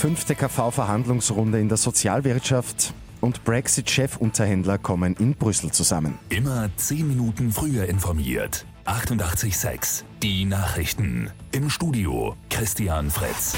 fünfte KV-Verhandlungsrunde in der Sozialwirtschaft und Brexit-Chefunterhändler kommen in Brüssel zusammen. Immer zehn Minuten früher informiert. 88.6 Die Nachrichten. Im Studio Christian Fritz.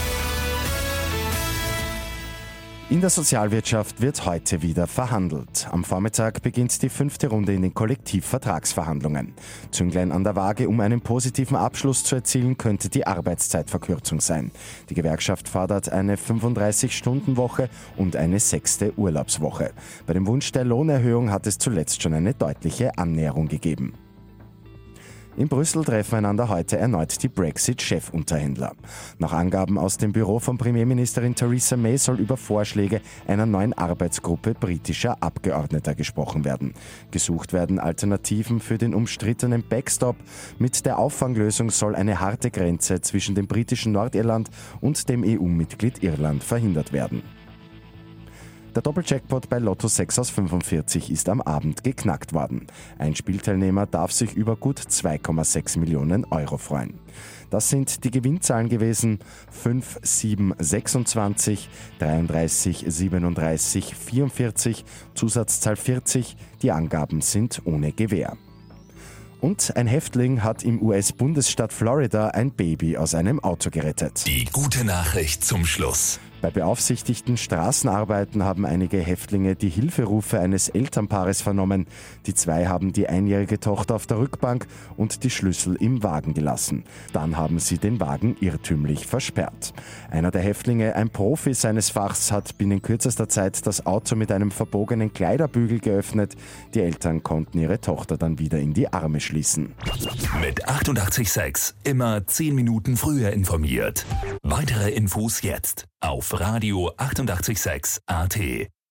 In der Sozialwirtschaft wird heute wieder verhandelt. Am Vormittag beginnt die fünfte Runde in den Kollektivvertragsverhandlungen. Zünglein an der Waage, um einen positiven Abschluss zu erzielen, könnte die Arbeitszeitverkürzung sein. Die Gewerkschaft fordert eine 35-Stunden-Woche und eine sechste Urlaubswoche. Bei dem Wunsch der Lohnerhöhung hat es zuletzt schon eine deutliche Annäherung gegeben. In Brüssel treffen einander heute erneut die Brexit-Chefunterhändler. Nach Angaben aus dem Büro von Premierministerin Theresa May soll über Vorschläge einer neuen Arbeitsgruppe britischer Abgeordneter gesprochen werden. Gesucht werden Alternativen für den umstrittenen Backstop. Mit der Auffanglösung soll eine harte Grenze zwischen dem britischen Nordirland und dem EU-Mitglied Irland verhindert werden. Der Doppeljackpot bei Lotto 6 aus 45 ist am Abend geknackt worden. Ein Spielteilnehmer darf sich über gut 2,6 Millionen Euro freuen. Das sind die Gewinnzahlen gewesen 5, 7, 26, 33, 37, 44, Zusatzzahl 40. Die Angaben sind ohne Gewähr. Und ein Häftling hat im US-Bundesstaat Florida ein Baby aus einem Auto gerettet. Die gute Nachricht zum Schluss. Bei beaufsichtigten Straßenarbeiten haben einige Häftlinge die Hilferufe eines Elternpaares vernommen. Die zwei haben die einjährige Tochter auf der Rückbank und die Schlüssel im Wagen gelassen. Dann haben sie den Wagen irrtümlich versperrt. Einer der Häftlinge, ein Profi seines Fachs, hat binnen kürzester Zeit das Auto mit einem verbogenen Kleiderbügel geöffnet. Die Eltern konnten ihre Tochter dann wieder in die Arme schließen. Mit 886 immer 10 Minuten früher informiert. Weitere Infos jetzt auf Radio 886 AT.